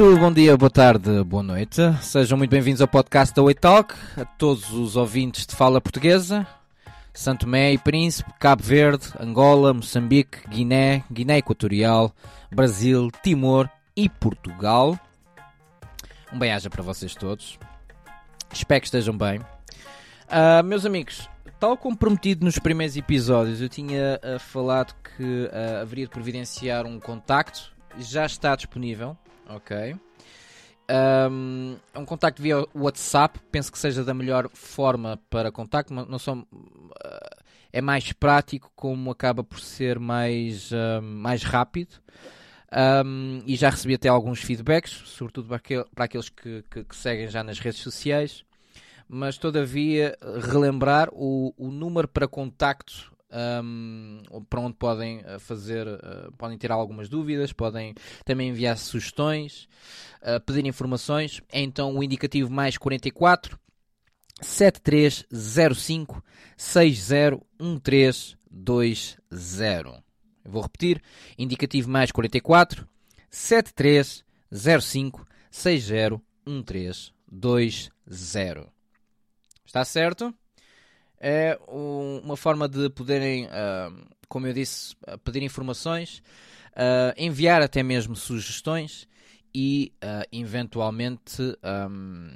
muito bom dia, boa tarde, boa noite. Sejam muito bem-vindos ao podcast da Way Talk, a todos os ouvintes de fala portuguesa, Santo Tomé e Príncipe, Cabo Verde, Angola, Moçambique, Guiné, Guiné Equatorial, Brasil, Timor e Portugal. Um bem-aja para vocês todos. Espero que estejam bem. Uh, meus amigos, tal como prometido nos primeiros episódios, eu tinha uh, falado que uh, haveria de providenciar um contacto. Já está disponível, ok? Um, é um contacto via WhatsApp, penso que seja da melhor forma para contacto. Não só, é mais prático, como acaba por ser mais, mais rápido. Um, e já recebi até alguns feedbacks, sobretudo para, aquel, para aqueles que, que, que, seguem já nas redes sociais. Mas todavia, relembrar o, o número para contacto um, para onde podem eh, fazer, uh, podem ter algumas dúvidas, podem também enviar sugestões, uh, pedir informações. É então o indicativo mais 44 7305 601320. Vou repetir: indicativo mais 44 7305 601320. Está certo? É uma forma de poderem, uh, como eu disse, pedir informações, uh, enviar até mesmo sugestões e uh, eventualmente um,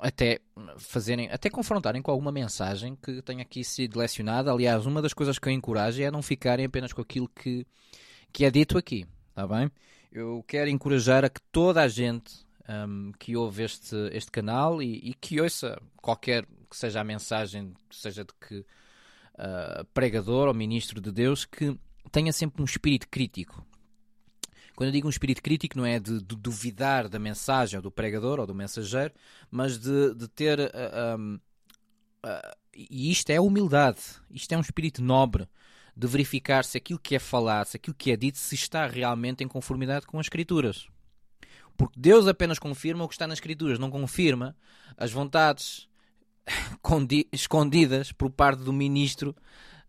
até fazerem, até confrontarem com alguma mensagem que tenha aqui sido lecionada. Aliás, uma das coisas que eu encorajo é não ficarem apenas com aquilo que, que é dito aqui, está bem? Eu quero encorajar a que toda a gente um, que ouve este, este canal e, e, que ouça qualquer que seja a mensagem, seja de que uh, pregador ou ministro de Deus, que tenha sempre um espírito crítico. Quando eu digo um espírito crítico, não é de, de duvidar da mensagem ou do pregador ou do mensageiro, mas de, de ter. Uh, um, uh, e isto é humildade, isto é um espírito nobre de verificar se aquilo que é falado, se aquilo que é dito, se está realmente em conformidade com as Escrituras. Porque Deus apenas confirma o que está nas Escrituras, não confirma as vontades escondidas por parte do ministro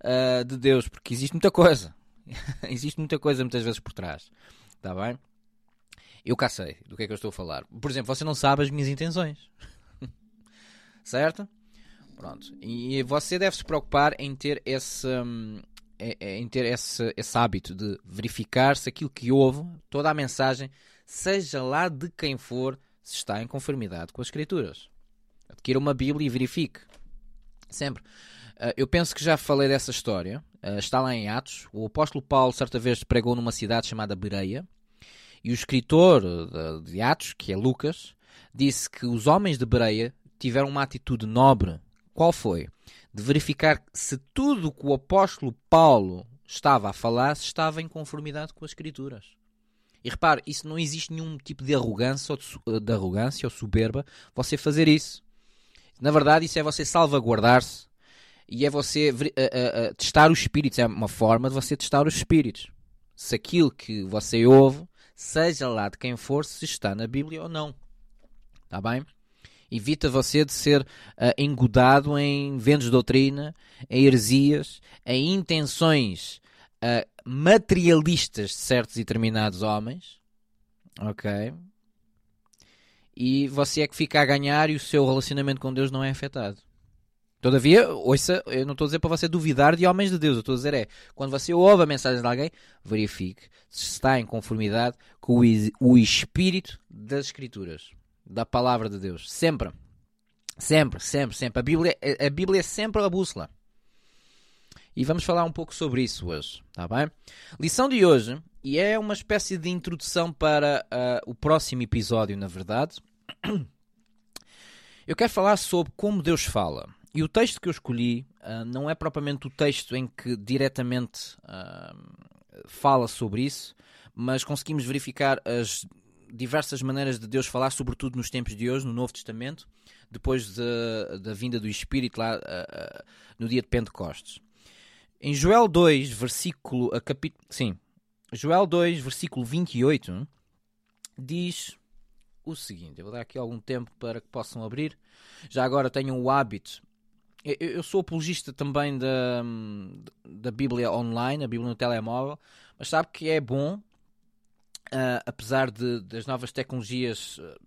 uh, de Deus, porque existe muita coisa. existe muita coisa muitas vezes por trás. Está bem? Eu cá sei do que é que eu estou a falar. Por exemplo, você não sabe as minhas intenções. certo? Pronto. E você deve se preocupar em ter esse, hum, é, é, em ter esse, esse hábito de verificar se aquilo que ouve, toda a mensagem, seja lá de quem for, se está em conformidade com as Escrituras. Adquira uma Bíblia e verifique. Sempre. Uh, eu penso que já falei dessa história. Uh, está lá em Atos. O apóstolo Paulo, certa vez, pregou numa cidade chamada Bereia. E o escritor de, de Atos, que é Lucas, disse que os homens de Bereia tiveram uma atitude nobre. Qual foi? De verificar se tudo o que o apóstolo Paulo estava a falar estava em conformidade com as escrituras. E repare, isso não existe nenhum tipo de arrogância ou, de, de arrogância ou soberba você fazer isso. Na verdade, isso é você salvaguardar-se e é você uh, uh, testar os espíritos. É uma forma de você testar os espíritos. Se aquilo que você ouve seja lá de quem for, se está na Bíblia ou não. Está bem? Evita você de ser uh, engodado em ventos de doutrina, em heresias, em intenções materialistas de certos e determinados homens. Ok? E você é que fica a ganhar e o seu relacionamento com Deus não é afetado. Todavia, ouça, eu não estou a dizer para você duvidar de homens de Deus, eu estou a dizer é, quando você ouve a mensagem de alguém, verifique se está em conformidade com o espírito das Escrituras, da palavra de Deus. Sempre. Sempre, sempre, sempre. A Bíblia, a Bíblia é sempre a bússola. E vamos falar um pouco sobre isso hoje, tá bem? Lição de hoje, e é uma espécie de introdução para uh, o próximo episódio, na verdade. Eu quero falar sobre como Deus fala. E o texto que eu escolhi uh, não é propriamente o texto em que diretamente uh, fala sobre isso, mas conseguimos verificar as diversas maneiras de Deus falar, sobretudo nos tempos de hoje, no Novo Testamento, depois de, da vinda do Espírito lá no dia de Pentecostes. Em Joel 2, versículo. A capítulo, sim, Joel 2, versículo 28, diz o seguinte: eu vou dar aqui algum tempo para que possam abrir. Já agora tenham o hábito eu sou apologista também da, da Bíblia online, a Bíblia no telemóvel, mas sabe que é bom uh, apesar de, das novas tecnologias uh,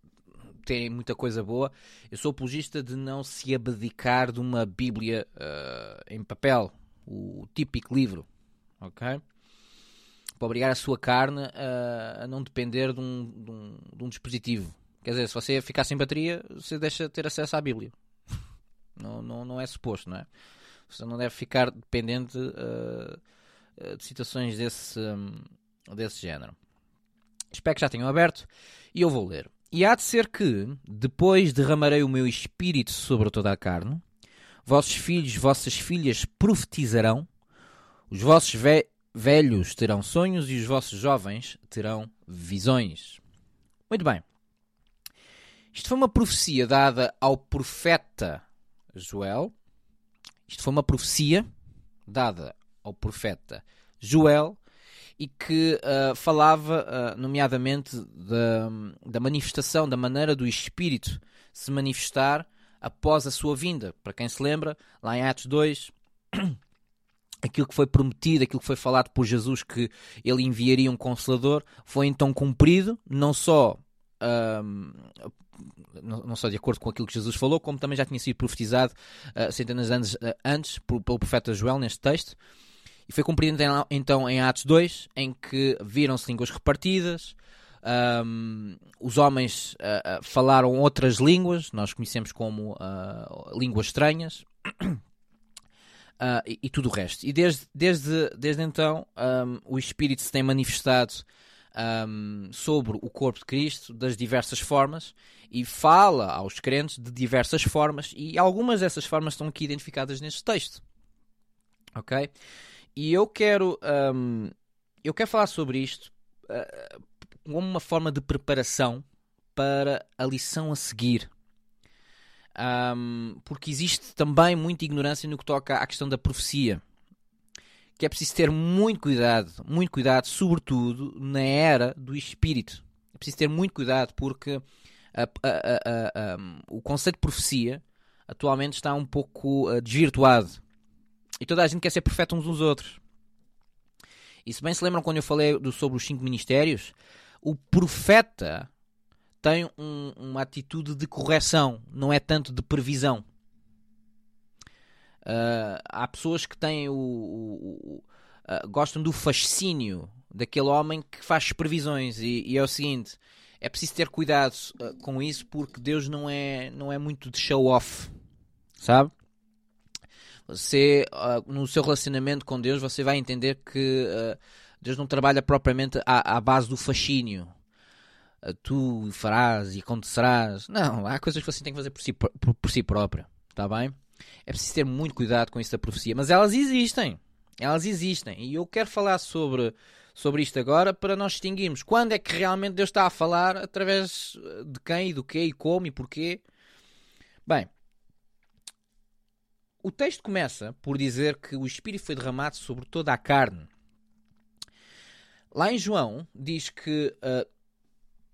terem muita coisa boa, eu sou apologista de não se abdicar de uma Bíblia uh, em papel, o típico livro, ok? Para obrigar a sua carne a não depender de um, de, um, de um, dispositivo. Quer dizer, se você ficar sem bateria, você deixa de ter acesso à Bíblia. Não, não, não é suposto, não é? Você não deve ficar dependente uh, de situações desse, um, desse género. Espero que já tenham aberto e eu vou ler. E há de ser que, depois derramarei o meu espírito sobre toda a carne, vossos filhos, vossas filhas profetizarão, os vossos ve velhos terão sonhos e os vossos jovens terão visões. Muito bem. Isto foi uma profecia dada ao profeta Joel. Isto foi uma profecia dada ao profeta Joel e que uh, falava, uh, nomeadamente, da, da manifestação, da maneira do Espírito se manifestar após a sua vinda. Para quem se lembra, lá em Atos 2, aquilo que foi prometido, aquilo que foi falado por Jesus, que ele enviaria um consolador, foi então cumprido, não só. Uh, não só de acordo com aquilo que Jesus falou, como também já tinha sido profetizado uh, centenas de anos uh, antes por, pelo profeta Joel neste texto. E foi cumprido então em Atos 2, em que viram-se línguas repartidas, um, os homens uh, falaram outras línguas, nós conhecemos como línguas estranhas, e, e, tudo o resto. E desde, desde, desde então um, o Espírito se tem manifestado um, sobre o corpo de Cristo das diversas formas e fala aos crentes de diversas formas, e algumas dessas formas estão aqui identificadas neste texto. Ok? E eu quero, um, eu quero falar sobre isto uh, como uma forma de preparação para a lição a seguir. Um, porque existe também muita ignorância no que toca à questão da profecia. Que é preciso ter muito cuidado, muito cuidado, sobretudo na era do espírito. É preciso ter muito cuidado porque a, a, a, o conceito de profecia atualmente está um pouco uh, desvirtuado e toda a gente quer ser profeta uns dos outros. E se bem se lembram quando eu falei do, sobre os cinco ministérios, o profeta tem um, uma atitude de correção, não é tanto de previsão. Uh, há pessoas que têm o, o, o uh, gostam do fascínio daquele homem que faz previsões e, e é o seguinte é preciso ter cuidado uh, com isso porque Deus não é não é muito de show off sabe você, no seu relacionamento com Deus, você vai entender que Deus não trabalha propriamente à, à base do fascínio. Tu farás e acontecerás. Não, há coisas que você tem que fazer por si, por, por si próprio. Está bem? É preciso ter muito cuidado com isso da profecia. Mas elas existem. Elas existem. E eu quero falar sobre, sobre isto agora para nós distinguirmos quando é que realmente Deus está a falar, através de quem, e do quê, e como e porquê. Bem, o texto começa por dizer que o Espírito foi derramado sobre toda a carne. Lá em João diz que. Uh,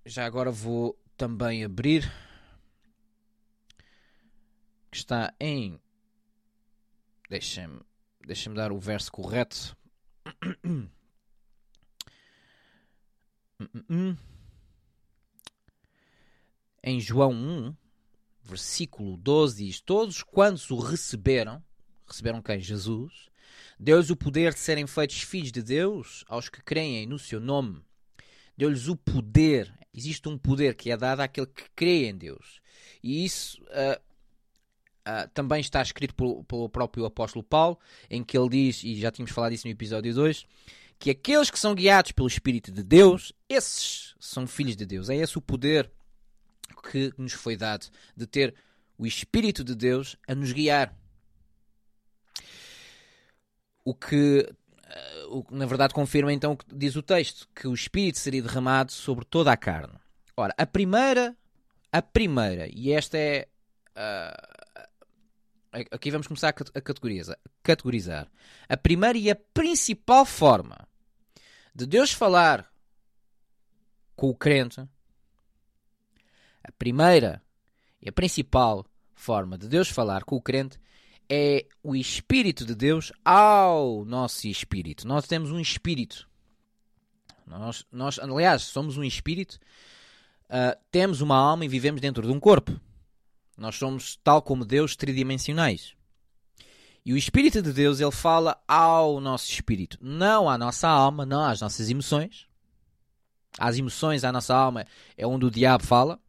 já agora vou também abrir. Que está em. Deixa-me deixa dar o verso correto. Em João 1, versículo 12 diz: Todos quantos o receberam, receberam quem? Jesus, deu-lhes o poder de serem feitos filhos de Deus aos que creem no seu nome. Deu-lhes o poder, existe um poder que é dado àquele que crê em Deus. E isso uh, uh, também está escrito pelo, pelo próprio apóstolo Paulo, em que ele diz, e já tínhamos falado isso no episódio 2, que aqueles que são guiados pelo Espírito de Deus, esses são filhos de Deus. É esse o poder que nos foi dado de ter o Espírito de Deus a nos guiar. O que, o que na verdade confirma então o que diz o texto, que o Espírito seria derramado sobre toda a carne. Ora, a primeira, a primeira, e esta é. Uh, aqui vamos começar a categorizar, categorizar. A primeira e a principal forma de Deus falar com o crente a primeira e a principal forma de Deus falar com o crente é o Espírito de Deus ao nosso espírito. Nós temos um espírito. Nós, nós aliás, somos um espírito, uh, temos uma alma e vivemos dentro de um corpo. Nós somos, tal como Deus, tridimensionais. E o Espírito de Deus, ele fala ao nosso espírito, não à nossa alma, não às nossas emoções. As emoções, à nossa alma, é onde o diabo fala.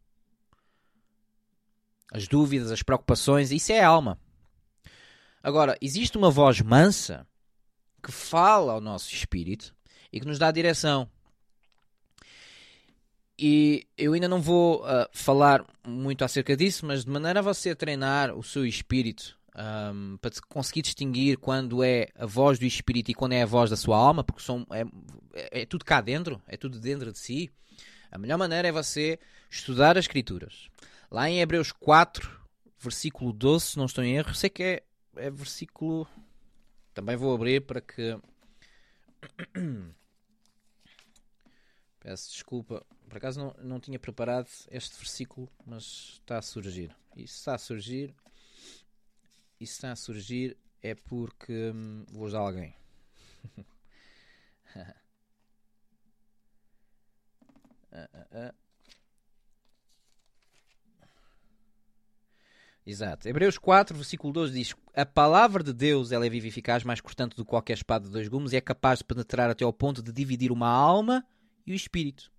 As dúvidas, as preocupações, isso é alma. Agora, existe uma voz mansa que fala ao nosso espírito e que nos dá direção. E eu ainda não vou uh, falar muito acerca disso, mas de maneira a você treinar o seu espírito um, para conseguir distinguir quando é a voz do espírito e quando é a voz da sua alma, porque são, é, é, é tudo cá dentro, é tudo dentro de si. A melhor maneira é você estudar as Escrituras. Lá em Hebreus 4, versículo 12, se não estou em erro, sei que é, é versículo. Também vou abrir para que. Peço desculpa, por acaso não, não tinha preparado este versículo, mas está a surgir. Isso está a surgir. Isso está a surgir é porque hum, vou usar alguém. uh, uh, uh. Exato. Hebreus 4, versículo 12 diz: A palavra de Deus ela é viva e eficaz, mais cortante do que qualquer espada de dois gumes, e é capaz de penetrar até ao ponto de dividir uma alma e o espírito,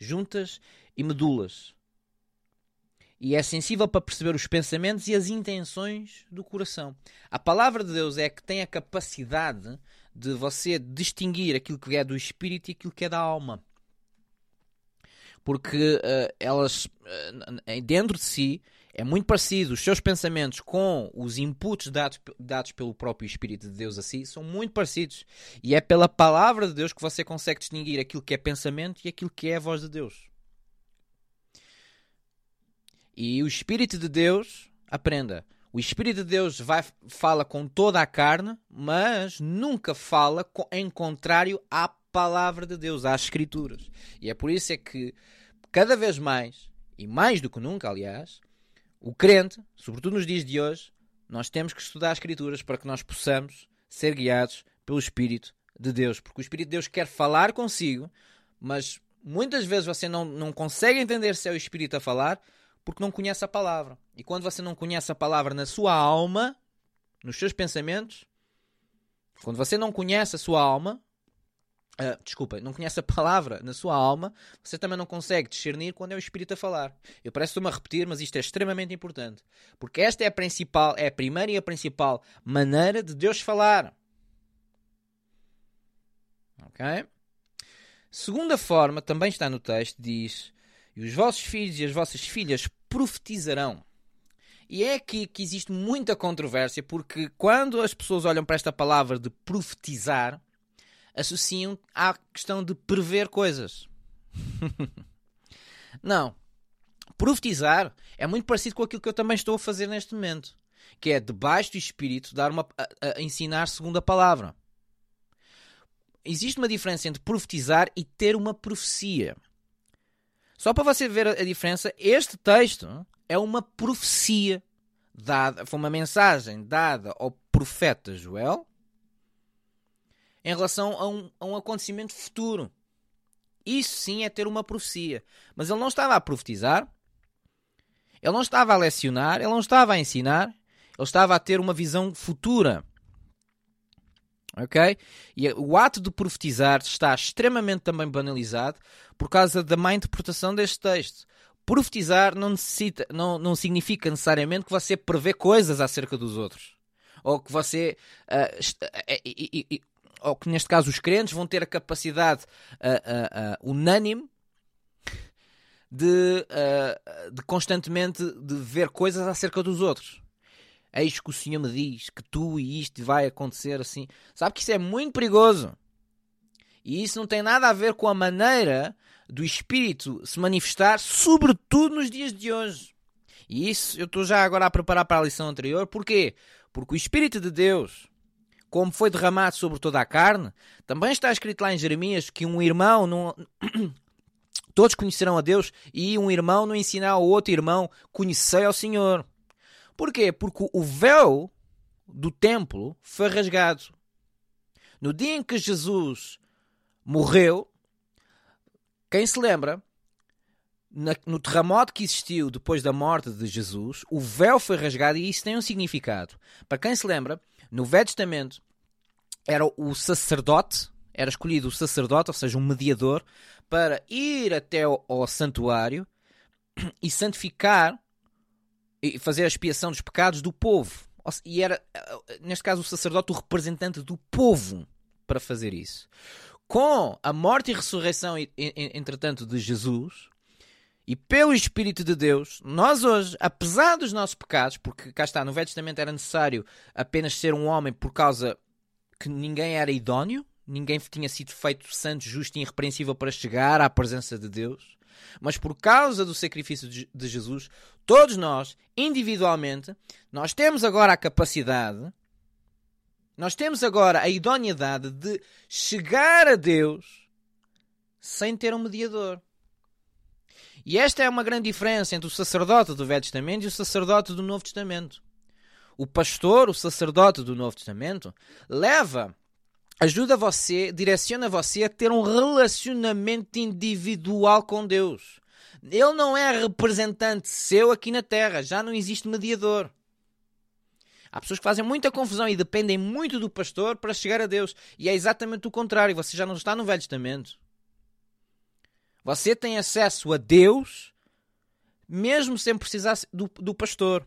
juntas e medulas. E é sensível para perceber os pensamentos e as intenções do coração. A palavra de Deus é que tem a capacidade de você distinguir aquilo que é do espírito e aquilo que é da alma. Porque uh, elas, uh, dentro de si, é muito parecido. Os seus pensamentos com os inputs dados, dados pelo próprio Espírito de Deus a si são muito parecidos. E é pela palavra de Deus que você consegue distinguir aquilo que é pensamento e aquilo que é a voz de Deus. E o Espírito de Deus, aprenda, o Espírito de Deus vai, fala com toda a carne, mas nunca fala com, em contrário à palavra de Deus, às Escrituras. E é por isso é que, cada vez mais, e mais do que nunca, aliás, o crente, sobretudo nos dias de hoje, nós temos que estudar as Escrituras para que nós possamos ser guiados pelo Espírito de Deus. Porque o Espírito de Deus quer falar consigo, mas muitas vezes você não, não consegue entender se é o Espírito a falar porque não conhece a palavra. E quando você não conhece a palavra na sua alma, nos seus pensamentos, quando você não conhece a sua alma, Uh, desculpa, não conhece a palavra na sua alma, você também não consegue discernir quando é o Espírito a falar. Eu parece me a repetir, mas isto é extremamente importante. Porque esta é a principal, é a primeira e a principal maneira de Deus falar. Ok? Segunda forma, também está no texto, diz: E os vossos filhos e as vossas filhas profetizarão. E é aqui que existe muita controvérsia, porque quando as pessoas olham para esta palavra de profetizar, associam à questão de prever coisas. Não. Profetizar é muito parecido com aquilo que eu também estou a fazer neste momento, que é debaixo do Espírito dar uma, a, a ensinar segundo a palavra. Existe uma diferença entre profetizar e ter uma profecia. Só para você ver a, diferença, este texto é uma profecia dada, foi uma mensagem dada ao profeta Joel em relação a um, a um acontecimento futuro. Isso sim é ter uma profecia. Mas ele não estava a profetizar, ele não estava a lecionar, ele não estava a ensinar, ele estava a ter uma visão futura. Ok? E o ato de profetizar está extremamente também banalizado por causa da má interpretação deste texto. Profetizar não, necessita, não, não significa necessariamente que você prevê coisas acerca dos outros. Ou que você uh, ou que neste caso os crentes vão ter a capacidade uh, uh, unânime de, de constantemente de ver coisas acerca dos outros. Eis que o Senhor me diz que tu e isto vai acontecer assim. Sabe que isso é muito perigoso. E isso não tem nada a ver com a maneira do Espírito se manifestar, sobretudo nos dias de hoje. E isso eu estou já agora a preparar para a lição anterior. Porquê? Porque o Espírito de Deus como foi derramado sobre toda a carne, também está escrito lá em Jeremias que um irmão não. Todos conhecerão a Deus e um irmão não ensinar ao outro irmão conhecer ao Senhor. Porquê? Porque o véu do templo foi rasgado. No dia em que Jesus morreu, Quem se lembra, no terremoto que existiu depois da morte de Jesus, o véu foi rasgado e isso tem um significado. Para quem se lembra, no Velho Testamento era o sacerdote, era escolhido o sacerdote, ou seja, um mediador, para ir até ao, ao santuário e santificar e fazer a expiação dos pecados do povo. E era, neste caso, o sacerdote o representante do povo para fazer isso. Com a morte e ressurreição, entretanto, de Jesus, e pelo Espírito de Deus, nós hoje, apesar dos nossos pecados, porque cá está, no Velho Testamento era necessário apenas ser um homem por causa que ninguém era idóneo, ninguém tinha sido feito santo, justo e irrepreensível para chegar à presença de Deus. Mas por causa do sacrifício de Jesus, todos nós, individualmente, nós temos agora a capacidade, nós temos agora a idoneidade de chegar a Deus sem ter um mediador. E esta é uma grande diferença entre o sacerdote do Velho Testamento e o sacerdote do Novo Testamento. O pastor, o sacerdote do Novo Testamento, leva, ajuda você, direciona você a ter um relacionamento individual com Deus. Ele não é representante seu aqui na terra, já não existe mediador. Há pessoas que fazem muita confusão e dependem muito do pastor para chegar a Deus. E é exatamente o contrário. Você já não está no Velho Testamento. Você tem acesso a Deus mesmo sem precisar do, do pastor.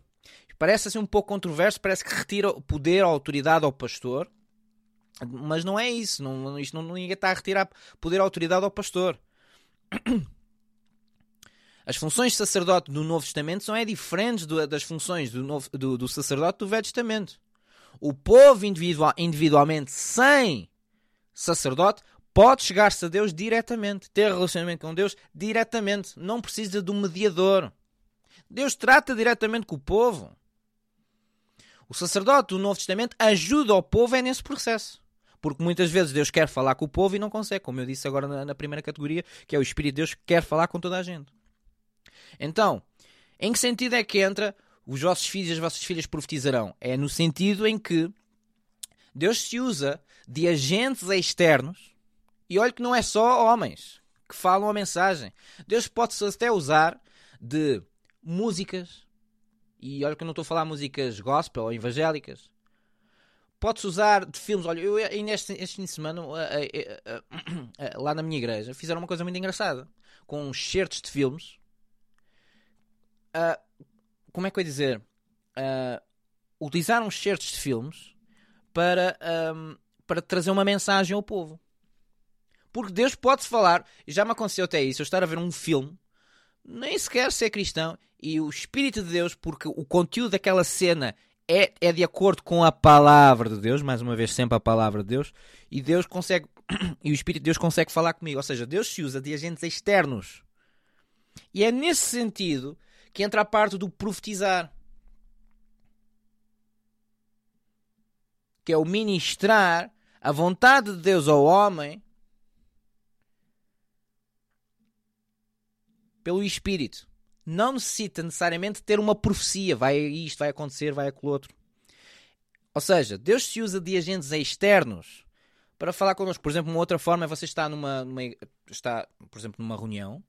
Parece assim um pouco controverso, parece que retira o poder, a autoridade ao pastor, mas não é isso. Não, isto não, ninguém está a retirar poder, a autoridade ao pastor. As funções de sacerdote do Novo Testamento são é diferentes do, das funções do, novo, do, do, sacerdote do Velho Testamento. O povo individual, individualmente, sem sacerdote, pode chegar-se a Deus diretamente, ter relacionamento com Deus diretamente, não precisa de um mediador. Deus trata diretamente com o povo. O sacerdote do Novo Testamento ajuda o povo é nesse processo. Porque muitas vezes Deus quer falar com o povo e não consegue, como eu disse agora na, na primeira categoria, que é o Espírito de Deus que quer falar com toda a gente. Então, em que sentido é que entra os vossos filhos e as vossas filhas profetizarão? É no sentido em que Deus se usa de agentes externos e olha que não é só homens que falam a mensagem. Deus pode-se até usar de músicas, e olha que eu não estou a falar músicas gospel ou evangélicas. Pode-se usar de filmes. Olha, eu ainda este, este fim de semana, lá na minha igreja, fizeram uma coisa muito engraçada. Com certos de filmes. Uh, como é que eu ia dizer? Uh, utilizaram certos de filmes para, um, para trazer uma mensagem ao povo. Porque Deus pode falar, e já me aconteceu até isso, eu estar a ver um filme, nem sequer ser cristão, e o Espírito de Deus, porque o conteúdo daquela cena é, é de acordo com a palavra de Deus, mais uma vez, sempre a palavra de Deus, e Deus consegue, e o Espírito de Deus consegue falar comigo. Ou seja, Deus se usa de agentes externos. E é nesse sentido que entra a parte do profetizar. Que é o ministrar a vontade de Deus ao homem pelo Espírito. Não necessita necessariamente ter uma profecia, vai isto, vai acontecer, vai aquilo outro. Ou seja, Deus se usa de agentes externos para falar connosco. Por exemplo, uma outra forma é você estar numa, numa está, por exemplo, numa reunião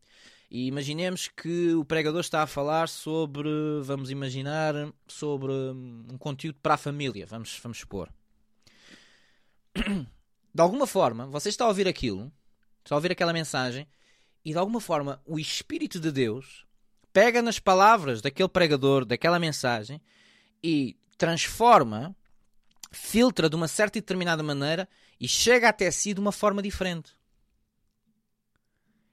e imaginemos que o pregador está a falar sobre, vamos imaginar, sobre um conteúdo para a família, vamos, vamos supor. De alguma forma, você está a ouvir aquilo, está a ouvir aquela mensagem e de alguma forma o Espírito de Deus pega nas palavras daquele pregador, daquela mensagem e transforma, filtra de uma certa e determinada maneira e chega até si de uma forma diferente.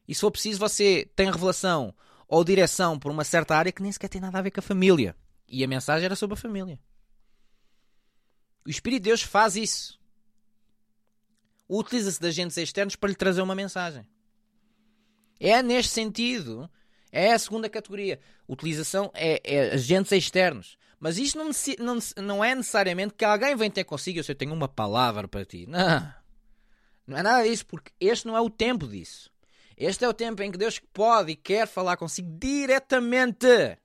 E se for preciso, você tem revelação ou direção por uma certa área que nem sequer tem nada a ver com a família. E a mensagem era sobre a família. O Espírito de Deus faz isso. Utiliza-se de agentes externos para lhe trazer uma mensagem. É neste sentido, é a segunda categoria. Utilização é, é agentes externos. Mas isto não, não, não é necessariamente que alguém venha ter consigo eu sei, tenho uma palavra para ti. Não. Não é nada disso, porque este não é o tempo disso. Este é o tempo em que Deus pode e quer falar consigo diretamente.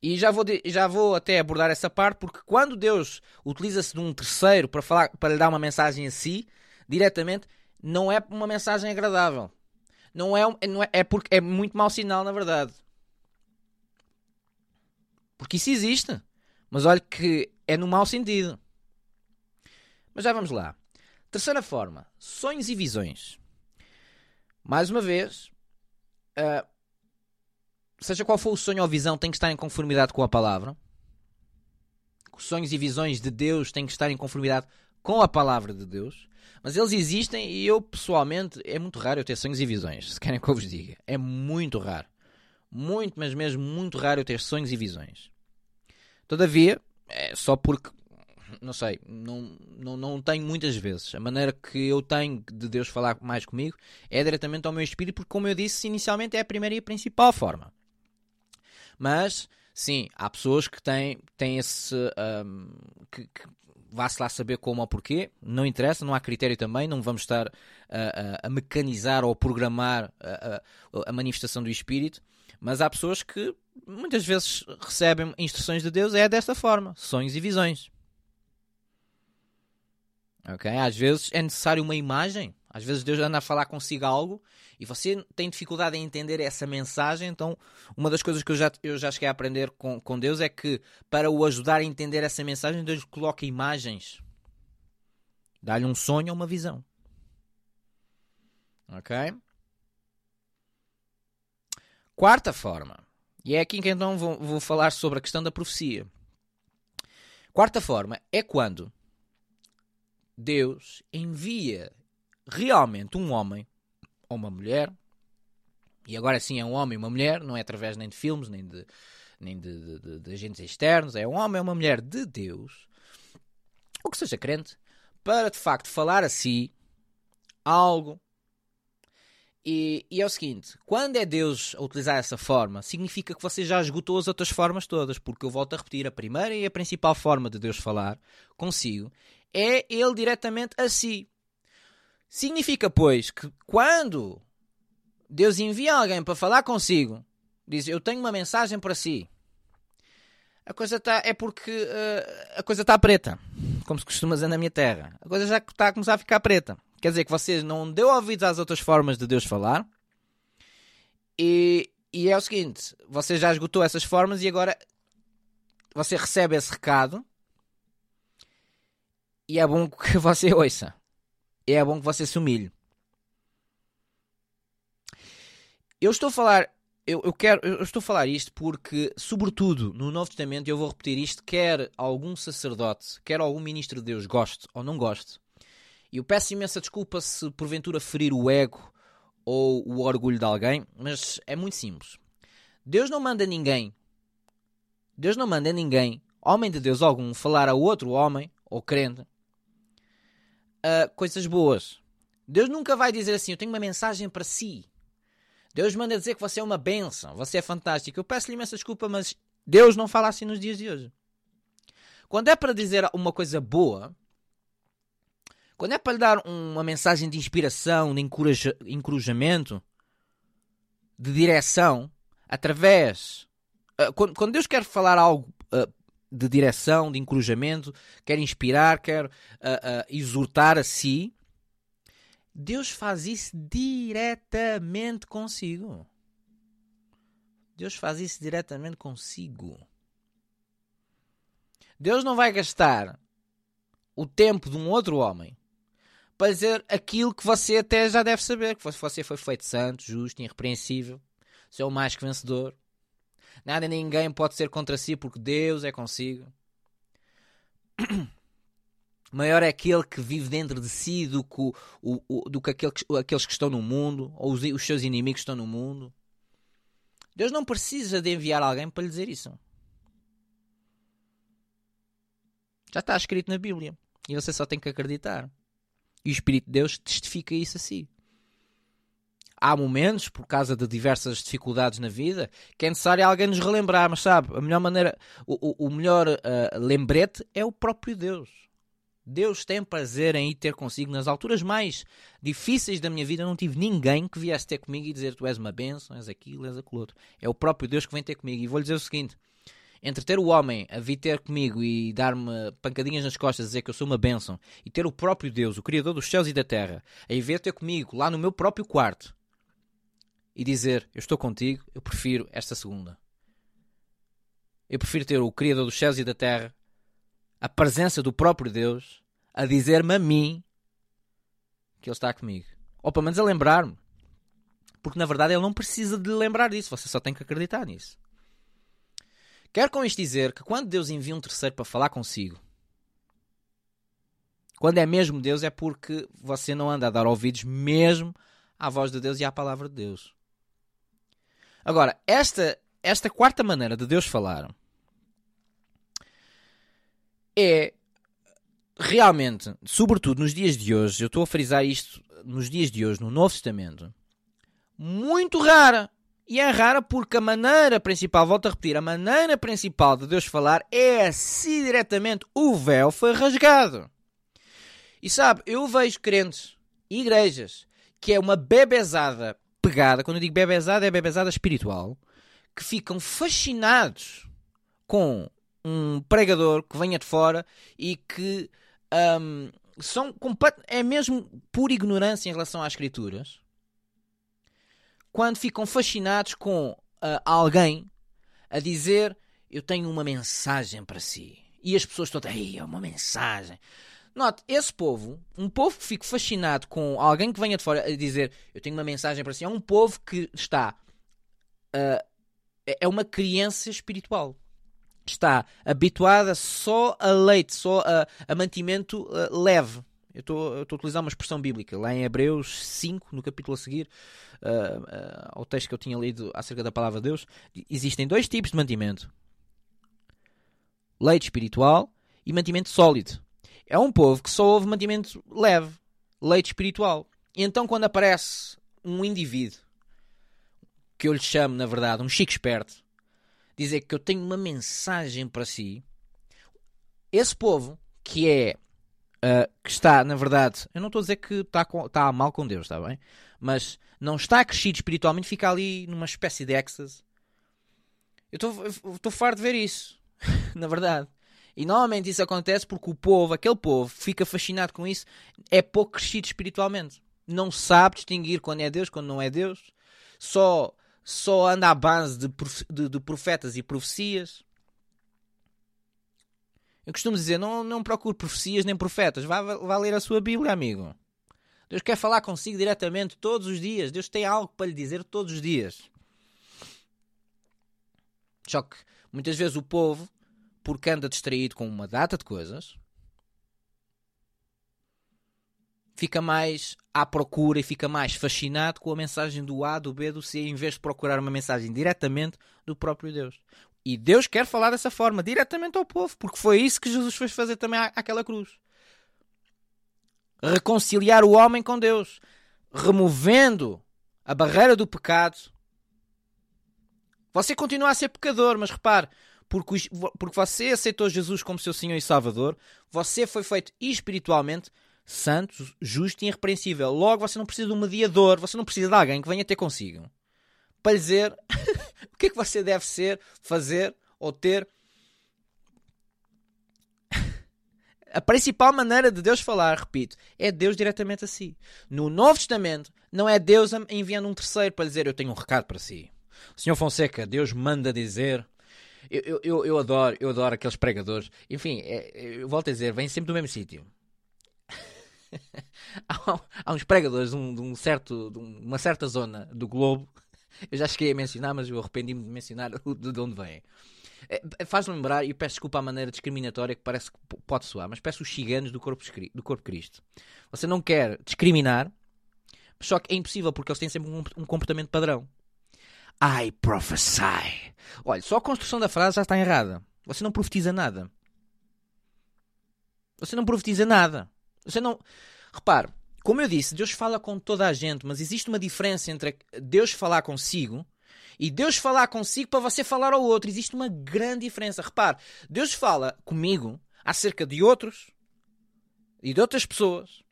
E já vou, já vou até abordar essa parte, porque quando Deus utiliza-se de um terceiro para, falar, para lhe dar uma mensagem a si, diretamente, não é uma mensagem agradável. Não é, não é, é porque é muito mau sinal, na verdade. Porque isso existe. Mas olha que é no mau sentido. Mas já vamos lá. Terceira forma: sonhos e visões. Mais uma vez, uh, seja qual for o sonho ou visão, tem que estar em conformidade com a palavra. Os sonhos e visões de Deus têm que estar em conformidade com a palavra de Deus. Mas eles existem e eu, pessoalmente, é muito raro eu ter sonhos e visões. Se querem que eu vos diga. É muito raro. Muito, mas mesmo muito raro eu ter sonhos e visões. Todavia, é só porque, não sei, não, não, não tenho muitas vezes. A maneira que eu tenho de Deus falar mais comigo é diretamente ao meu espírito, porque, como eu disse, inicialmente é a primeira e a principal forma. Mas, sim, há pessoas que têm, têm esse. Um, que, que vá-se lá saber como ou porquê, não interessa, não há critério também, não vamos estar a, a, a mecanizar ou programar a, a, manifestação do Espírito, mas há pessoas que muitas vezes recebem instruções de Deus é desta forma: sonhos e visões. Ok? Às vezes é necessário uma imagem. Às vezes Deus anda a falar consigo algo e você tem dificuldade em entender essa mensagem. Então, uma das coisas que eu já, eu já cheguei a aprender com, com Deus é que, para o ajudar a entender essa mensagem, Deus coloca imagens. Dá-lhe um sonho ou uma visão. Ok? Quarta forma. E é aqui que então vou, vou falar sobre a questão da profecia. Quarta forma é quando Deus envia realmente um homem ou uma mulher, e agora sim é um homem e uma mulher, não é através nem de filmes, nem de, nem de, de, de, de agentes externos, é um homem ou uma mulher de Deus, ou que seja crente, para de facto falar a si algo e, e, é o seguinte: quando é Deus a utilizar essa forma, significa que você já esgotou as outras formas todas, porque eu volto a repetir: a primeira e a principal forma de Deus falar consigo é Ele diretamente a si. Significa, pois, que quando Deus envia alguém para falar consigo, diz: Eu tenho uma mensagem para si. A coisa está. É porque uh, a coisa está preta, como se costuma dizer na minha terra. A coisa já está a começar a ficar preta. Quer dizer que você não deu ouvidos às outras formas de Deus falar. E, e é o seguinte: você já esgotou essas formas e agora você recebe esse recado. E é bom que você ouça. E é bom que você se humilhe. Eu estou a falar. Eu, eu, quero, eu estou a falar isto porque, sobretudo no Novo Testamento, eu vou repetir isto: quer algum sacerdote, quer algum ministro de Deus goste ou não goste, e eu peço imensa desculpa se porventura ferir o ego ou o orgulho de alguém, mas é muito simples. Deus não manda ninguém, Deus não manda ninguém, homem de Deus algum, falar a outro homem ou crente coisas boas. Deus nunca vai dizer assim: Eu tenho uma mensagem para si. Deus manda dizer que você é uma bênção, você é fantástico. Eu peço-lhe imensa desculpa, mas Deus não fala assim nos dias de hoje. Quando é para dizer uma coisa boa, quando é para lhe dar uma mensagem de inspiração, de encoraja, encorajamento, de direção, através. Uh, quando, Deus quer falar algo uh, de direção, de encorajamento, quer inspirar, quer uh, exortar a si, Deus faz isso diretamente consigo. Deus faz isso diretamente consigo. Deus não vai gastar o tempo de um outro homem para dizer aquilo que você até já deve saber, que você foi feito santo, justo, irrepreensível, você é o mais que vencedor. Nada nem ninguém pode ser contra si porque Deus é consigo. Maior é aquele que vive dentro de si do que, o, o, do que aqueles que estão no mundo, ou os, os seus inimigos estão no mundo. Deus não precisa de enviar alguém para lhe dizer isso. Já está escrito na Bíblia. E você só tem que acreditar. E o Espírito de Deus testifica isso a si. Há momentos, por causa de diversas dificuldades na vida, que é necessário alguém nos relembrar, mas sabe, a melhor maneira, o, o melhor uh, lembrete é o próprio Deus. Deus tem prazer em ir ter consigo nas alturas mais difíceis da minha vida. Não tive ninguém que viesse ter comigo e dizer tu és uma bênção, és aquilo, és aquilo outro. É o próprio Deus que vem ter comigo. E vou lhe dizer o seguinte: entre ter o homem a vir ter comigo e dar-me pancadinhas nas costas, dizer que eu sou uma bênção, e ter o próprio Deus, o Criador dos céus e da terra, a vir ter comigo lá no meu próprio quarto e dizer eu estou contigo, eu prefiro esta segunda. Eu prefiro ter o Criador dos céus e da terra, a presença do próprio Deus, a dizer-me a mim que Ele está comigo. Ou pelo menos a lembrar-me. Porque na verdade Ele não precisa de lembrar disso, você só tem que acreditar nisso. Quero com isto dizer que quando Deus envia um terceiro para falar consigo, quando é mesmo Deus, é porque você não anda a dar ouvidos mesmo à voz de Deus e à palavra de Deus. Agora, esta, esta quarta maneira de Deus falar é realmente, sobretudo nos dias de hoje, eu estou a frisar isto nos dias de hoje, no Novo Testamento, muito rara. E é rara porque a maneira principal, volto a repetir, a maneira principal de Deus falar é se diretamente o véu foi rasgado. E sabe, eu vejo crentes, igrejas, que é uma bebezada pegada, quando eu digo bebezada, é bebezada espiritual, que ficam fascinados com um pregador que venha de fora e que um, são é mesmo pura ignorância em relação às escrituras quando ficam fascinados com uh, alguém a dizer eu tenho uma mensagem para si e as pessoas todas, é uma mensagem. Note, esse povo, um povo que fica fascinado com alguém que venha de fora a dizer eu tenho uma mensagem para si, é um povo que está. Uh, é uma criança espiritual está habituada só a leite, só a, a mantimento uh, leve. Eu estou a utilizar uma expressão bíblica, lá em Hebreus 5, no capítulo a seguir, uh, ao texto que eu tinha lido acerca da palavra de Deus, existem dois tipos de mantimento: leite espiritual e mantimento sólido. É um povo que só ouve mantimento leve, leite espiritual. E então, quando aparece um indivíduo, que eu lhe chamo, na verdade, um chico esperto, dizer que eu tenho uma mensagem para si, esse povo que é uh, que está, na verdade, eu não estou a dizer que está, com, está mal com Deus, está bem? Mas não está crescido espiritualmente, fica ali numa espécie de êxtase. Eu estou farto de ver isso, na verdade. E normalmente isso acontece porque o povo, aquele povo, fica fascinado com isso, é pouco crescido espiritualmente. Não sabe distinguir quando é Deus, quando não é Deus. Só só anda à base de, de, de profetas e profecias. Eu costumo dizer, não, não procure profecias nem profetas. Vá, vá ler a sua Bíblia, amigo. Deus quer falar consigo diretamente todos os dias. Deus tem algo para lhe dizer todos os dias. Só que muitas vezes o povo, porque anda distraído com uma data de coisas, fica mais à procura e fica mais fascinado com a mensagem do A, do B, do C, em vez de procurar uma mensagem diretamente do próprio Deus. E Deus quer falar dessa forma, diretamente ao povo, porque foi isso que Jesus fez fazer também àquela cruz. Reconciliar o homem com Deus, removendo a barreira do pecado. Você continua a ser pecador, mas repare, porque, porque você aceitou Jesus como seu Senhor e Salvador, você foi feito espiritualmente santo, justo e irrepreensível. Logo, você não precisa de um mediador, você não precisa de alguém que venha ter consigo para lhe dizer o que é que você deve ser, fazer ou ter. A principal maneira de Deus falar, repito, é Deus diretamente a si. No Novo Testamento, não é Deus enviando um terceiro para lhe dizer: Eu tenho um recado para si. Senhor Fonseca, Deus manda dizer. Eu, eu, eu, adoro, eu adoro aqueles pregadores. Enfim, é, eu volto a dizer, vem sempre do mesmo sítio. há, uns pregadores de, um, de um certo, de uma certa zona do globo. Eu já cheguei a mencionar, mas eu arrependi-me de mencionar de onde vem. É, Faz-me lembrar, e peço desculpa à maneira discriminatória que parece que pode soar, mas peço os ciganos do corpo, do corpo Cristo. Você não quer discriminar, só que é impossível porque eles têm sempre um comportamento padrão. I prophesy. Olha, só a construção da frase já está errada. Você não profetiza nada. Você não profetiza nada. Você não. Repare, como eu disse, Deus fala com toda a gente, mas existe uma diferença entre Deus falar consigo e Deus falar consigo para você falar ao outro. Existe uma grande diferença. Repare, Deus fala comigo acerca de outros e de outras pessoas,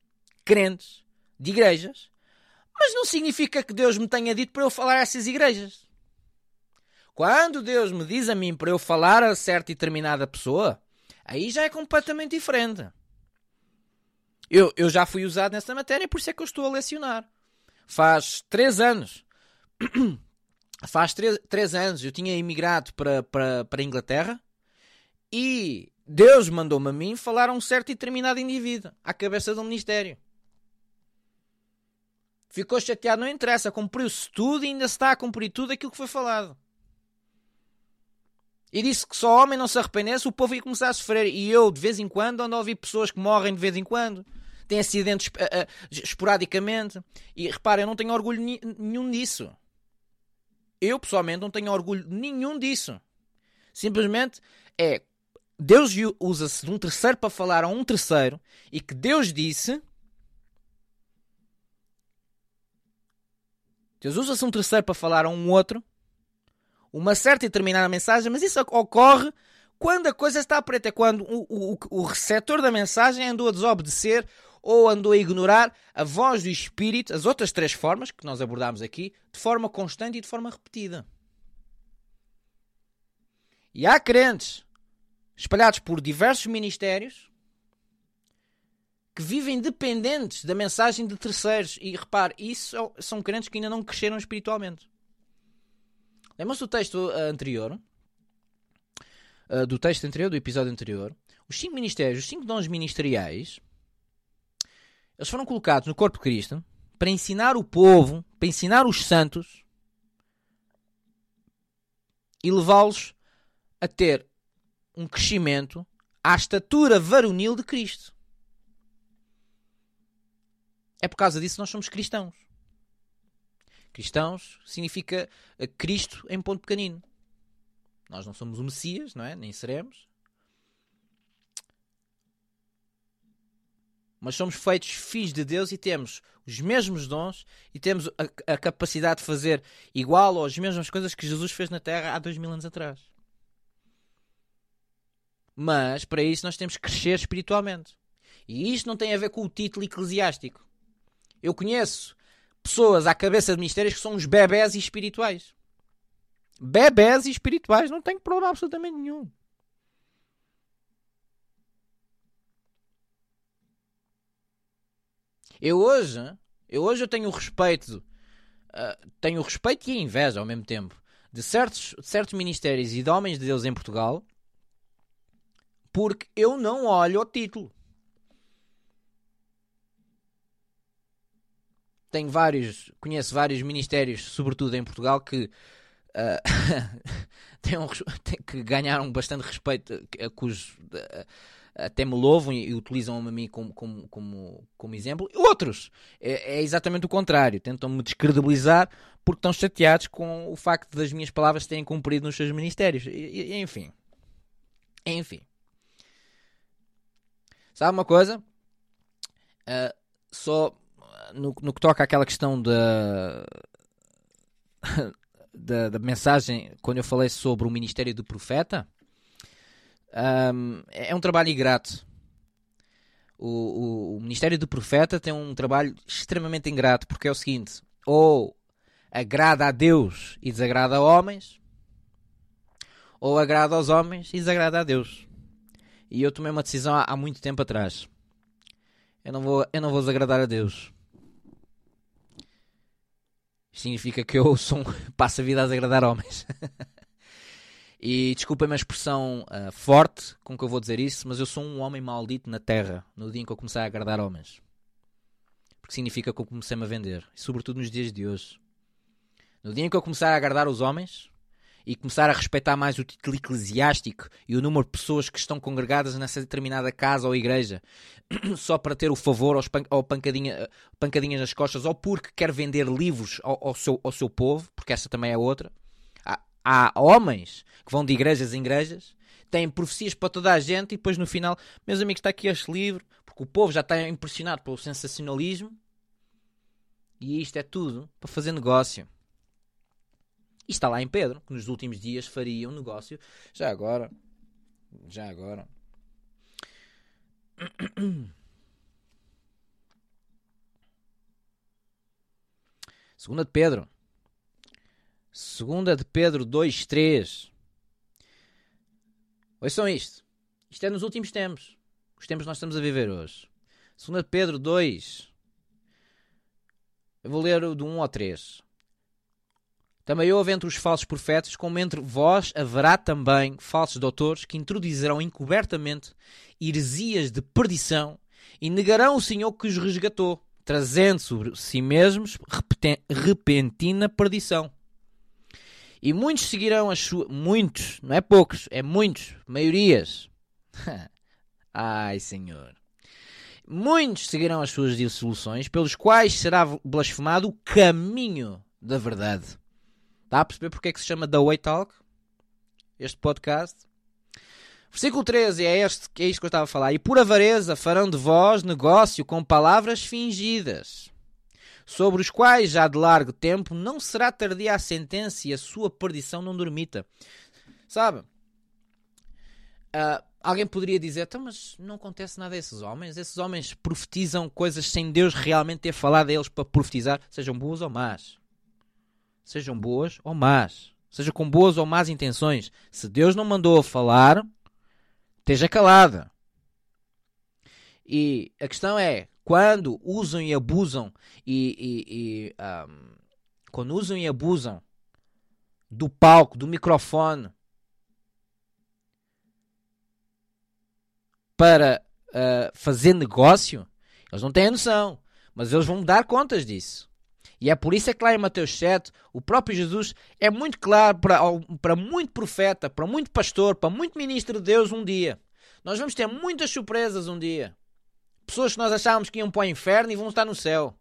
crentes, de igrejas, mas não significa que Deus me tenha dito para eu falar a essas igrejas. Quando Deus me diz a mim para eu falar a certa e determinada pessoa, aí já é completamente diferente. Eu, eu já fui usado nessa matéria, por isso é que eu estou a lecionar. Faz três anos. Faz três, três anos eu tinha emigrado para, para, para a Inglaterra e Deus mandou-me a mim falar a um certo e determinado indivíduo à cabeça do ministério. Ficou chateado, não interessa, cumpriu-se tudo e ainda está a cumprir tudo aquilo que foi falado. E disse que só homem não se arrependesse, o povo ia começar a sofrer. E eu, de vez em quando, ando a ouvir pessoas que morrem de vez em quando. Têm acidentes uh, uh, esporadicamente. E reparem, eu não tenho orgulho nenhum disso. Eu, pessoalmente, não tenho orgulho nenhum disso. Simplesmente é Deus usa-se de um terceiro para falar a um terceiro e que Deus disse. Deus usa-se um terceiro para falar a um outro uma certa e determinada mensagem, mas isso ocorre quando a coisa está preta, é quando o, o, o receptor da mensagem andou a desobedecer ou andou a ignorar a voz do Espírito, as outras três formas que nós abordámos aqui, de forma constante e de forma repetida. E há crentes espalhados por diversos ministérios que vivem dependentes da mensagem de terceiros. E repare, isso é são crentes que ainda não cresceram espiritualmente. Lembra-se do texto uh, anterior? Uh, do texto anterior, do episódio anterior. Os cinco ministérios, os cinco dons ministeriais, eles foram colocados no corpo de Cristo para ensinar o povo, para ensinar os santos e levá-los a ter um crescimento à estatura varonil de Cristo. É por causa disso que nós somos cristãos. Cristãos significa eh, Cristo em ponto pequenino. Nós não somos o Messias, não é? Nem seremos. Mas somos feitos filhos de Deus e temos os mesmos dons e temos a, a capacidade de fazer igual ou as mesmas coisas que Jesus fez na Terra há dois mil anos atrás. Mas para isso nós temos que crescer espiritualmente. E isto não tem a ver com o título eclesiástico. Eu conheço pessoas à cabeça de ministérios que são os bebés espirituais. Bebés espirituais, não tenho problema absolutamente nenhum. Eu hoje, eu hoje eu tenho respeito, uh, tenho respeito e inveja ao mesmo tempo de certos, certos ministérios e de homens de Deus em Portugal porque eu não olho o título. Tenho vários, conheço vários ministérios, sobretudo em Portugal, que, uh, um, que ganharam bastante respeito, cujos uh, até me louvam e, e utilizam-me a mim como, como, como, como exemplo. E outros é, é exatamente o contrário, tentam-me descredibilizar porque estão chateados com o facto das minhas palavras terem cumprido nos seus ministérios. E, enfim. Enfim. Sabe uma coisa? Uh, só no, no, que toca àquela questão da, da, da, mensagem, quando eu falei sobre o ministério do profeta, um, é um trabalho ingrato. O, o, o, ministério do profeta tem um trabalho extremamente ingrato, porque é o seguinte: ou agrada a Deus e desagrada a homens, ou agrada aos homens e desagrada a Deus. E eu tomei uma decisão há, há muito tempo atrás. Eu não vou, eu não vou desagradar a Deus. Significa que eu sou um, passo a vida a desagradar homens. e desculpem a expressão uh, forte com que eu vou dizer isso, mas eu sou um homem maldito na terra no dia em que eu comecei a agradar homens. Porque significa que eu comecei-me a vender. E sobretudo nos dias de hoje. No dia em que eu começar a agradar os homens, e começar a respeitar mais o título eclesiástico e o número de pessoas que estão congregadas nessa determinada casa ou igreja só para ter o favor pan ou pancadinha, pancadinhas nas costas ou porque quer vender livros ao, ao, seu, ao seu povo, porque essa também é outra. Há, há homens que vão de igrejas em igrejas, têm profecias para toda a gente e depois no final, meus amigos, está aqui este livro, porque o povo já está impressionado pelo sensacionalismo e isto é tudo para fazer negócio. E está lá em Pedro, que nos últimos dias faria um negócio. Já agora. Já agora. Segunda de Pedro. Segunda de Pedro 2, 3. Ouçam isto. Isto é nos últimos tempos. Os tempos que nós estamos a viver hoje. Segunda de Pedro 2. Eu vou ler do 1 ao 3. Também houve entre os falsos profetas, como entre vós haverá também falsos doutores que introduzirão encobertamente heresias de perdição e negarão o Senhor que os resgatou, trazendo sobre si mesmos repentina perdição. E muitos seguirão as suas. Muitos, não é poucos, é muitos, maiorias. Ai, Senhor. Muitos seguirão as suas dissoluções, pelos quais será blasfemado o caminho da verdade. Está a perceber porque é que se chama The Way Talk? Este podcast. Versículo 13, é, este, é isto que eu estava a falar. E por avareza farão de vós negócio com palavras fingidas, sobre os quais já de largo tempo não será tardia a sentença e a sua perdição não dormita. Sabe? Uh, alguém poderia dizer, então, mas não acontece nada a esses homens. Esses homens profetizam coisas sem Deus realmente ter falado a eles para profetizar, sejam boas ou más sejam boas ou más, seja com boas ou más intenções. Se Deus não mandou falar, esteja calada. E a questão é, quando usam e abusam e, e, e um, quando usam e abusam do palco, do microfone para uh, fazer negócio, eles não têm noção, mas eles vão dar contas disso. E é por isso é que lá em Mateus 7, o próprio Jesus é muito claro para, para muito profeta, para muito pastor, para muito ministro de Deus um dia. Nós vamos ter muitas surpresas um dia. Pessoas que nós achávamos que iam para o inferno e vão estar no céu.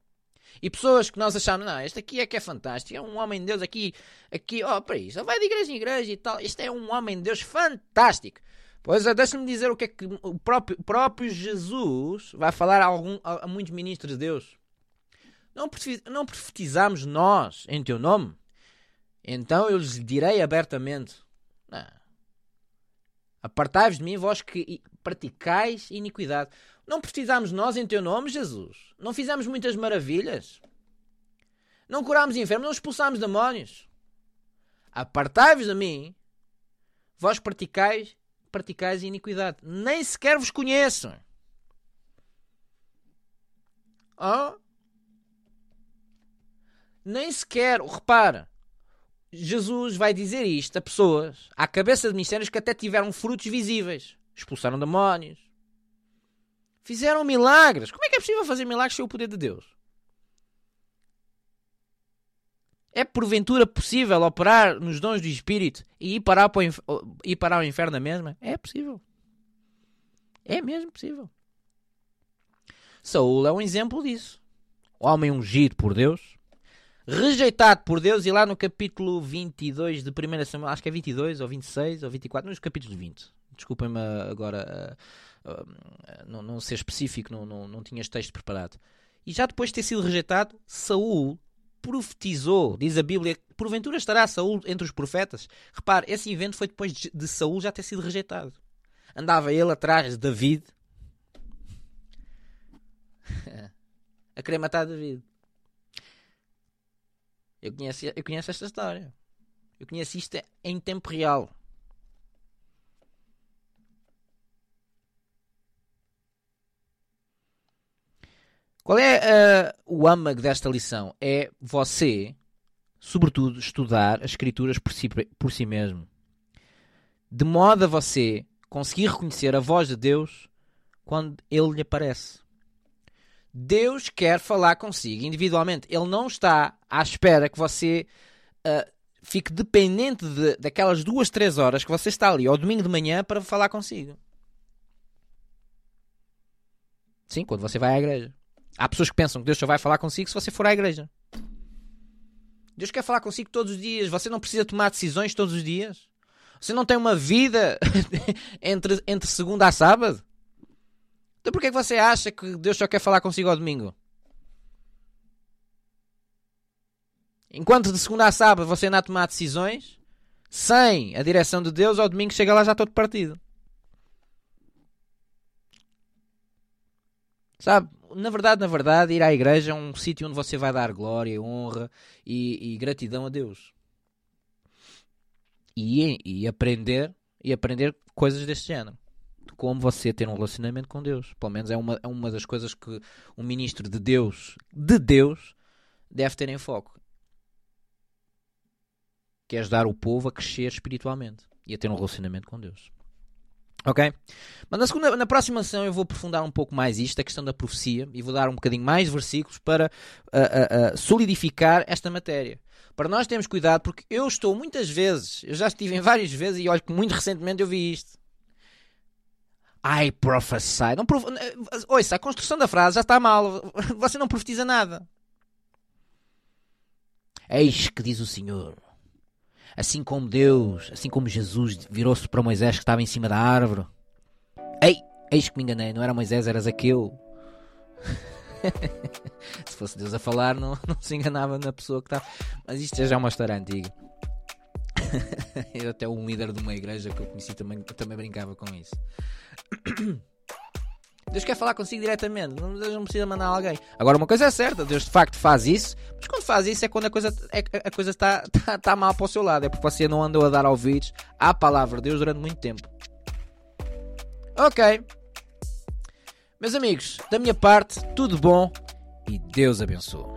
E pessoas que nós achávamos, não, este aqui é que é fantástico, é um homem de Deus aqui, aqui, ó, oh, para isso, vai de igreja em igreja e tal, este é um homem de Deus fantástico. Pois é, deixa-me dizer o que é que o próprio, próprio Jesus vai falar a, algum, a, a muitos ministros de Deus. Não profetizamos nós em teu nome? Então eu lhes direi abertamente: Apartai-vos de mim, vós que praticais iniquidade. Não profetizamos nós em teu nome, Jesus? Não fizemos muitas maravilhas? Não curámos enfermos? Não expulsámos demónios? Apartai-vos de mim, vós praticais, praticais iniquidade. Nem sequer vos conheço. Oh, nem sequer, repara, Jesus vai dizer isto a pessoas à cabeça de ministérios que até tiveram frutos visíveis. Expulsaram demónios. Fizeram milagres. Como é que é possível fazer milagres sem o poder de Deus? É porventura possível operar nos dons do Espírito e ir parar, para o, ir parar ao inferno na mesma? É possível. É mesmo possível. Saúl é um exemplo disso. O homem ungido por Deus, rejeitado por Deus, e lá no capítulo 22 de 1 Samuel, acho que é 22 ou 26 ou 24, nos capítulos 20. Desculpem-me agora uh, uh, não, não, ser específico, não, não, não tinha este texto preparado. E já depois de ter sido rejeitado, Saul profetizou, diz a Bíblia, porventura estará Saul entre os profetas. Repare, esse evento foi depois de, de Saul já ter sido rejeitado. Andava ele atrás de David a querer matar David. Eu conheço, eu conheço esta história. Eu conheço isto em tempo real. Qual é uh, o âmago desta lição? É você, sobretudo, estudar as escrituras por si, por si mesmo. De modo a você conseguir reconhecer a voz de Deus quando ele lhe aparece. Deus quer falar consigo individualmente. Ele não está à espera que você uh, fique dependente de, daquelas duas, três horas que você está ali ao domingo de manhã para falar consigo. Sim, quando você vai à igreja. Há pessoas que pensam que Deus só vai falar consigo se você for à igreja. Deus quer falar consigo todos os dias. Você não precisa tomar decisões todos os dias. Você não tem uma vida entre, entre segunda a sábado. Então porquê que você acha que Deus só quer falar consigo ao domingo? Enquanto de segunda a sábado você anda a tomar decisões, sem a direção de Deus, ao domingo chega lá já todo partido. Sabe? Na verdade, na verdade, ir à igreja é um sítio onde você vai dar glória, honra e, e gratidão a Deus. e, e aprender e aprender coisas deste género. Como você ter um relacionamento com Deus. Pelo menos é uma, é uma das coisas que um ministro de Deus, de Deus, deve ter em foco. Que é ajudar o povo a crescer espiritualmente e a ter um relacionamento com Deus. Ok? Mas na, segunda, na próxima sessão eu vou aprofundar um pouco mais isto, a questão da profecia, e vou dar um bocadinho mais versículos para uh, uh, uh, solidificar esta matéria. Para nós termos cuidado, porque eu estou muitas vezes, eu já estive em várias vezes e olho que muito recentemente eu vi isto. I prophesy. Não prof... Ouça, a construção da frase já está mal. Você não profetiza nada. Eis que diz o Senhor. Assim como Deus, assim como Jesus virou-se para Moisés que estava em cima da árvore. Ei, eis que me enganei, não era Moisés, era Zaqueu. se fosse Deus a falar, não, não se enganava na pessoa que estava. Mas isto já é uma história antiga. Era até um líder de uma igreja que eu conheci também, também brincava com isso. Deus quer falar consigo diretamente, Deus não precisa mandar alguém. Agora, uma coisa é certa, Deus de facto faz isso, mas quando faz isso é quando a coisa, é, a coisa está, está, está mal para o seu lado, é porque você não andou a dar ouvidos à palavra de Deus durante muito tempo. Ok. Meus amigos, da minha parte, tudo bom e Deus abençoe.